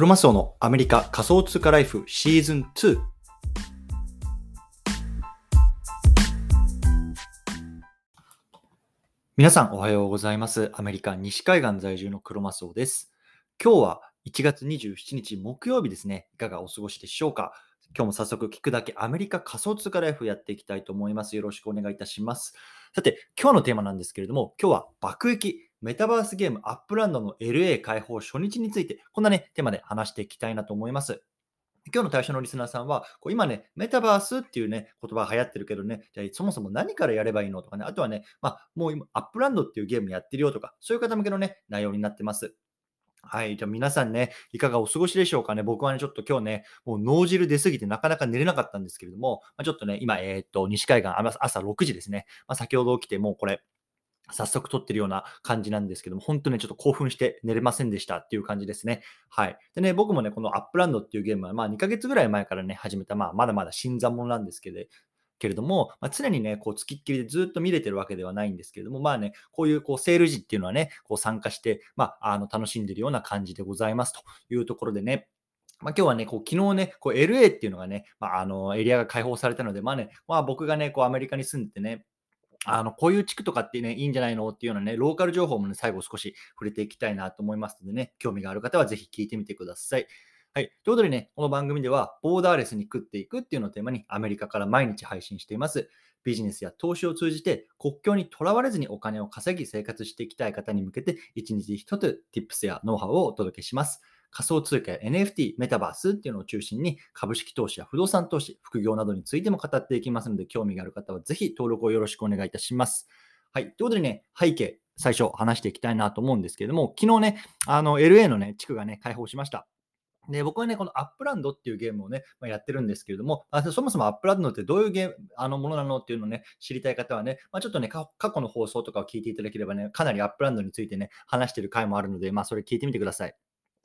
クロマスオのアメリカ仮想通貨ライフシーズン2。皆さんおはようございます。アメリカ西海岸在住のクロマスオです。今日は1月27日木曜日ですね。いかがお過ごしでしょうか？今日も早速聞くだけアメリカ仮想通貨ライフやっていきたいと思います。よろしくお願いいたします。さて、今日のテーマなんですけれども、今日は爆益メタバースゲームアップランドの LA 開放初日について、こんなね、テーマで話していきたいなと思います。今日の対象のリスナーさんは、こう今ね、メタバースっていうね、言葉流行ってるけどね、じゃあそもそも何からやればいいのとかね、あとはね、まあ、もう今、アップランドっていうゲームやってるよとか、そういう方向けのね、内容になってます。はい。じゃあ皆さんね、いかがお過ごしでしょうかね。僕はね、ちょっと今日ね、もう脳汁出すぎてなかなか寝れなかったんですけれども、まあ、ちょっとね、今、えーっと、西海岸、朝朝6時ですね。まあ、先ほど起きて、もうこれ、早速撮ってるような感じなんですけども、本当ね、ちょっと興奮して寝れませんでしたっていう感じですね。はい。でね、僕もね、このアップランドっていうゲームは、まあ2ヶ月ぐらい前からね、始めた、まあまだまだ新参者なんですけど、けれども、まあ、常にね、こう、つきっきりでずっと見れてるわけではないんですけれども、まあね、こういうこうセール時っていうのはね、こう参加して、まあ、あの楽しんでるような感じでございますというところでね、まあ、今日はね、こう昨日ね、こう LA っていうのがね、まあ、あのエリアが開放されたので、まあね、まあ、僕がね、こうアメリカに住んでてね、あのこういう地区とかってね、いいんじゃないのっていうようなね、ローカル情報もね、最後少し触れていきたいなと思いますのでね、興味がある方はぜひ聞いてみてください。はい。ということでね、この番組では、ボーダーレスに食っていくっていうのをテーマに、アメリカから毎日配信しています。ビジネスや投資を通じて、国境にとらわれずにお金を稼ぎ生活していきたい方に向けて、一日一つ Tips やノウハウをお届けします。仮想通貨や NFT、メタバースっていうのを中心に、株式投資や不動産投資、副業などについても語っていきますので、興味がある方はぜひ登録をよろしくお願いいたします。はい。ということでね、背景、最初話していきたいなと思うんですけれども、昨日ね、あの、LA のね、地区がね、開放しました。で、僕はね、このアップランドっていうゲームをね、まあ、やってるんですけれども、あそもそもアップランドってどういうゲーム、あのものなのっていうのをね、知りたい方はね、まあ、ちょっとね、過去の放送とかを聞いていただければね、かなりアップランドについてね、話してる回もあるので、まあ、それ聞いてみてください。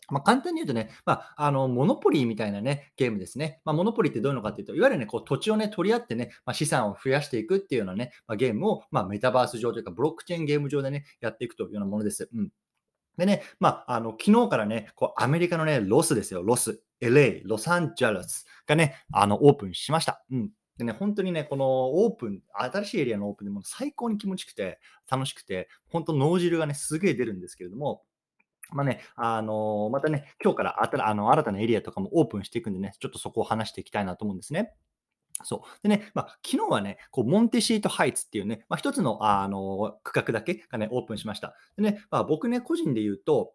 まあ、簡単に言うとね、まあ、あの、モノポリーみたいなね、ゲームですね。まあ、モノポリーってどういうのかっていうと、いわゆるね、こう、土地をね、取り合ってね、ま、資産を増やしていくっていうようなね、ま、ゲームを、ま、メタバース上というか、ブロックチェーンゲーム上でね、やっていくというようなものです。うん。でね、まあ、あの、昨日からね、こう、アメリカのね、ロスですよ、ロス。LA、ロサンゼルスがね、あの、オープンしました。うん。でね、本当にね、このオープン、新しいエリアのオープンでも最高に気持ちくて、楽しくて、本当脳汁がね、すげえ出るんですけれども、まあね、あのーまたね、今日から新あの新たなエリアとかもオープンしていくんでね、ちょっとそこを話していきたいなと思うんですね。そう。でね、まあ、昨日はね、こう、モンテシートハイツっていうね、まあ、一つの、あの、区画だけがね、オープンしました。でね、まあ、僕ね、個人で言うと、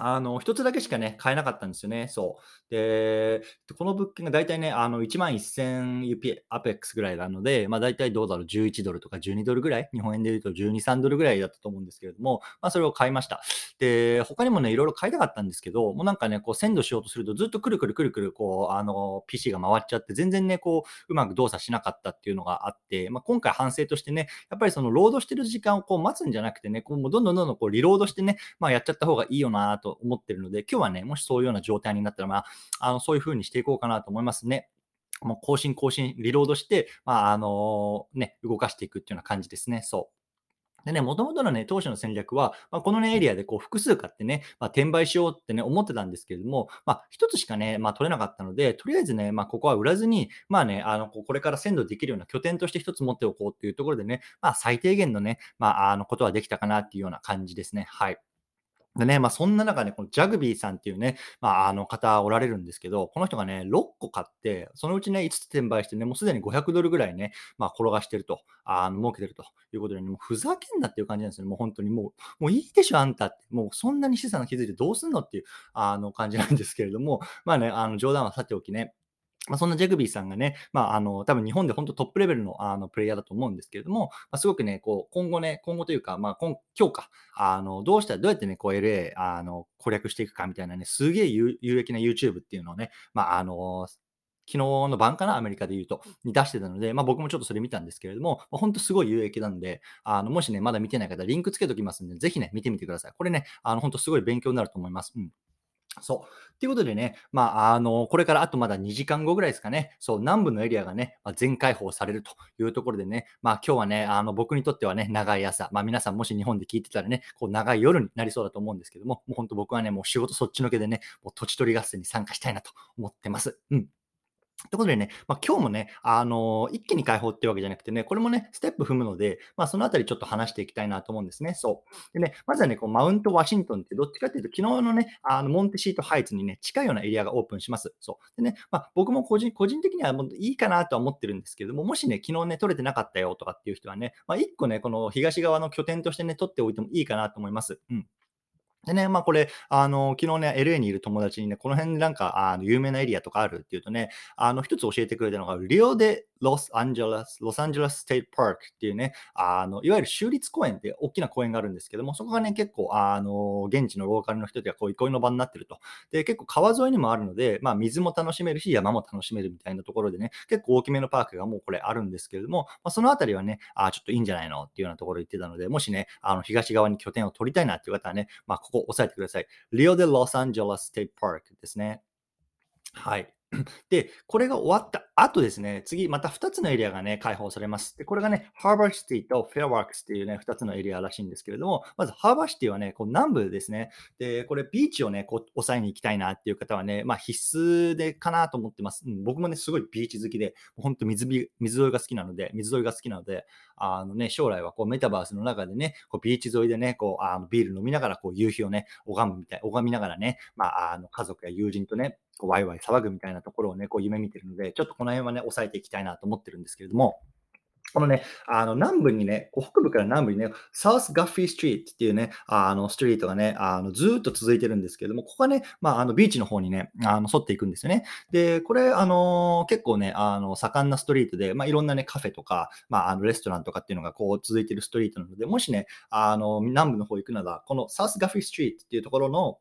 あの、一つだけしかね、買えなかったんですよね。そう。で、この物件が大体ね、あの、1万1000 UP、アペックスぐらいなので、まあ大体どうだろう、11ドルとか12ドルぐらい、日本円で言うと12、3ドルぐらいだったと思うんですけれども、まあそれを買いました。で、他にもね、いろいろ買いたかったんですけど、もうなんかね、こう、鮮度しようとするとずっとくるくるくるくる、こう、あの、PC が回っちゃって、全然ね、こう、うまく動作しなかったっていうのがあって、まあ今回反省としてね、やっぱりその、ロードしてる時間をこう、待つんじゃなくてね、こう、もうどんどんどんどんこう、リロードしてね、まあやっちゃった方がいいよなとと思ってるので、今日はね、もしそういうような状態になったら、まあ、あのそういう風にしていこうかなと思いますね。もう更新更新、リロードして、まあ、あのね、動かしていくっていうような感じですね。そう。でね、もともとのね、当初の戦略は、まあ、このね、エリアでこう複数買ってね、まあ、転売しようってね、思ってたんですけれども、まあ、一つしかね、まあ、取れなかったので、とりあえずね、まあ、ここは売らずに、まあね、あの、ここれから鮮度できるような拠点として一つ持っておこうっていうところでね、まあ、最低限のね、まあ、あの、ことはできたかなっていうような感じですね。はい。でね、まあ、そんな中ね、このジャグビーさんっていうね、まあ、あの方おられるんですけど、この人がね、6個買って、そのうちね、5つ転売してね、もうすでに500ドルぐらいね、まあ、転がしてると、あの儲けてるということでね、もうふざけんなっていう感じなんですよね。もう本当にもう、もういいでしょ、あんたって。もうそんなに資産築いてどうすんのっていう、あの感じなんですけれども、まあね、あの冗談はさておきね、まあ、そんなジャグビーさんがね、まあ、あの、多分日本で本当トップレベルのあのプレイヤーだと思うんですけれども、まあ、すごくね、こう、今後ね、今後というか、まあ、今今日か、あの、どうしたら、どうやってね、こう LA、あの、攻略していくかみたいなね、すげえ有益な YouTube っていうのをね、まあ、あの、昨日の晩かな、アメリカで言うと、に出してたので、まあ、僕もちょっとそれ見たんですけれども、まあ、本当すごい有益なんで、あのもしね、まだ見てない方、リンクつけときますんで、ぜひね、見てみてください。これね、あの本当すごい勉強になると思います。うんそう。ということでね、まあ、あの、これからあとまだ2時間後ぐらいですかね、そう、南部のエリアがね、まあ、全開放されるというところでね、まあ、今日はね、あの、僕にとってはね、長い朝、まあ、皆さんもし日本で聞いてたらね、こう、長い夜になりそうだと思うんですけども、もう本当僕はね、もう仕事そっちのけでね、もう土地取り合戦に参加したいなと思ってます。うん。ということでね、まあ、今日もね、あのー一気に解放っていうわけじゃなくてね、これもね、ステップ踏むので、まあ、そのあたりちょっと話していきたいなと思うんですね。そう。でね、まずはね、こうマウントワシントンってどっちかっていうと、昨日のね、あのモンテシートハイツにね、近いようなエリアがオープンします。そう。でね、まあ、僕も個人個人的にはもういいかなとは思ってるんですけども、もしね、昨日ね、取れてなかったよとかっていう人はね、まあ、一個ね、この東側の拠点としてね、取っておいてもいいかなと思います。うん。でね、まあこれ、あの、昨日ね、LA にいる友達にね、この辺なんか、あの、有名なエリアとかあるっていうとね、あの、一つ教えてくれたのが、リオデ・ロスアンジェラス、ロサンゼルス・ステイト・パークっていうね、あの、いわゆる州立公園って大きな公園があるんですけども、そこがね、結構、あの、現地のローカルの人ではこう、憩いの場になってると。で、結構川沿いにもあるので、まあ水も楽しめるし、山も楽しめるみたいなところでね、結構大きめのパークがもうこれあるんですけれども、まあ、そのあたりはね、ああちょっといいんじゃないのっていうようなところ言ってたので、もしね、あの、東側に拠点を取りたいなっていう方はね、まあここ押さえてください。リオ・デ・ロサンゼルス・ステイト・パークですね。はい。で、これが終わった後ですね、次、また2つのエリアがね、開放されます。で、これがね、ハーバーシティとフェアワークスっていうね、2つのエリアらしいんですけれども、まずハーバーシティはね、こう南部ですね。で、これビーチをね、こう、抑えに行きたいなっていう方はね、まあ必須でかなと思ってます。うん、僕もね、すごいビーチ好きで、本当水水沿いが好きなので、水沿いが好きなので、あのね、将来はこうメタバースの中でね、こうビーチ沿いでね、こう、あのビール飲みながら、こう夕日をね、拝むみたい、拝みながらね、まあ、あの家族や友人とね、こうワイワイ騒ぐみたいなところをね、こう夢見てるので、ちょっとこのこの辺はね、抑えていきたいなと思ってるんですけれども、このね、あの南部にね、北部から南部にね、サウスガッフィーストリートっていうね、あのストリートがね、あのずっと続いてるんですけれども、ここはね、まあ、あのビーチの方にね、あの沿っていくんですよね。で、これ、あの結構ね、あの盛んなストリートで、まあ、いろんなね、カフェとか、まあ、あのレストランとかっていうのがこう続いてるストリートなので、もしね、あの南部の方行くなら、このサウスガッフィーストリートっていうところの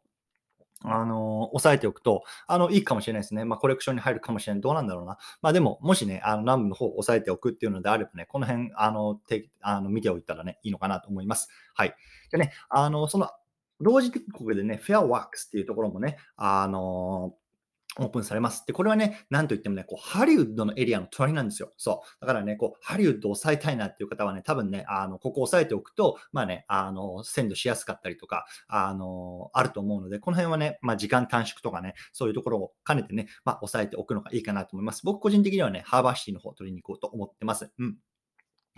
あの、押さえておくと、あの、いいかもしれないですね。まあ、コレクションに入るかもしれない。どうなんだろうな。まあ、でも、もしね、あの、南部の方を押さえておくっていうのであればね、この辺、あの、てあの見ておいたらね、いいのかなと思います。はい。でね、あの、その、同時刻でね、フェアワークスっていうところもね、あのオープンされます。で、これはね、なんといってもね、こう、ハリウッドのエリアの隣なんですよ。そう。だからね、こう、ハリウッドを抑えたいなっていう方はね、多分ね、あの、ここを押さえておくと、まあね、あの、鮮度しやすかったりとか、あの、あると思うので、この辺はね、まあ、時間短縮とかね、そういうところを兼ねてね、まあ、押さえておくのがいいかなと思います。僕個人的にはね、ハーバーシティの方を取りに行こうと思ってます。うん。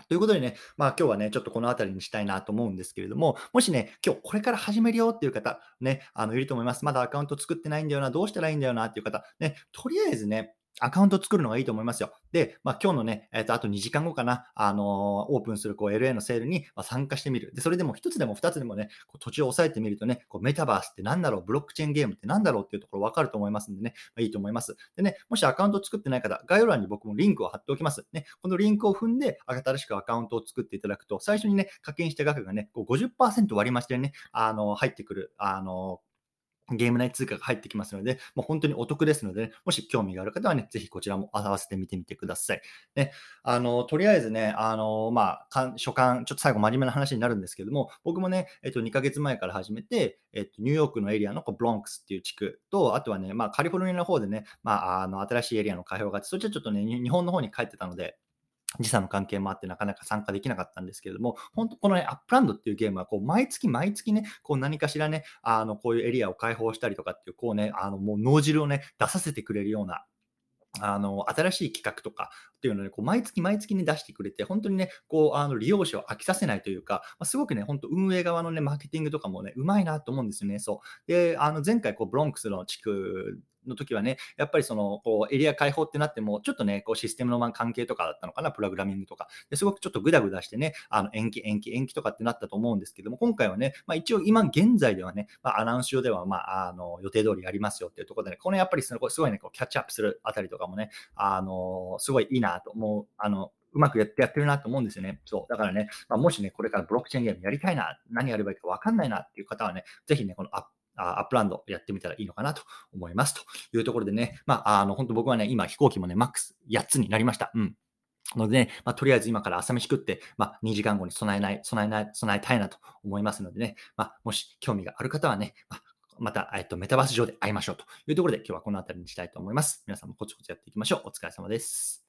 ということでね、まあ今日はね、ちょっとこの辺りにしたいなと思うんですけれども、もしね、今日これから始めるよっていう方、ね、あの、いると思います。まだアカウント作ってないんだよな、どうしたらいいんだよなっていう方、ね、とりあえずね、アカウント作るのがいいと思いますよ。で、まあ、今日のね、えっ、ー、と、あと2時間後かな、あのー、オープンするこう LA のセールに参加してみる。で、それでも1つでも2つでもね、こう土地を押さえてみるとね、こうメタバースって何だろう、ブロックチェーンゲームって何だろう？っていうところ分かると思いますんでね、まあ、いいと思います。でね、もしアカウント作ってない方、概要欄に僕もリンクを貼っておきます。ね、このリンクを踏んで、新しくアカウントを作っていただくと、最初にね、課金した額がね、こう50%割り増しでね、あの、入ってくる、あの、ゲーム内通貨が入ってきますので、もう本当にお得ですので、ね、もし興味がある方はね、ぜひこちらも合わせてみてみてください。ね、あの、とりあえずね、あの、まあ、所感、ちょっと最後真面目な話になるんですけども、僕もね、えっと、2ヶ月前から始めて、えっと、ニューヨークのエリアのブロンクスっていう地区と、あとはね、まあ、カリフォルニアの方でね、まあ、あの、新しいエリアの開放があって、そっちはちょっとね、日本の方に帰ってたので、時差の関係もあってなかなか参加できなかったんですけれども、本当このね、アップランドっていうゲームは、こう、毎月毎月ね、こう何かしらね、あの、こういうエリアを開放したりとかっていう、こうね、あの、もう脳汁をね、出させてくれるような、あの、新しい企画とかっていうのをね、こう毎月毎月に出してくれて、本当にね、こう、あの、利用者を飽きさせないというか、まあ、すごくね、本当運営側のね、マーケティングとかもね、うまいなと思うんですよね、そう。で、あの、前回、こう、ブロンクスの地区の時はね、やっぱりその、こう、エリア開放ってなっても、ちょっとね、こう、システムの関係とかだったのかな、プログラミングとか。ですごくちょっとグダグダしてね、あの、延期、延期、延期とかってなったと思うんですけども、今回はね、まあ一応今現在ではね、まあアナウンス上では、まあ、あの、予定通りやりますよっていうところでね、このやっぱりすごいね、こう、キャッチアップするあたりとかもね、あの、すごいいいなと思う、あの、うまくやってやってるなと思うんですよね。そう。だからね、まあ、もしね、これからブロックチェーンゲームやりたいな、何やればいいか分かんないなっていう方はね、ぜひね、このアッアップランドやってみたらいいのかなと思います。というところでね、まあ、あの、本当僕はね、今飛行機もね、マックス8つになりました。うん。ので、ね、まあ、とりあえず今から朝飯食って、まあ、2時間後に備えない、備えない、備えたいなと思いますのでね、まあ、もし興味がある方はね、まあまた、えっと、メタバース上で会いましょうというところで、今日はこの辺りにしたいと思います。皆さんもコツコツやっていきましょう。お疲れ様です。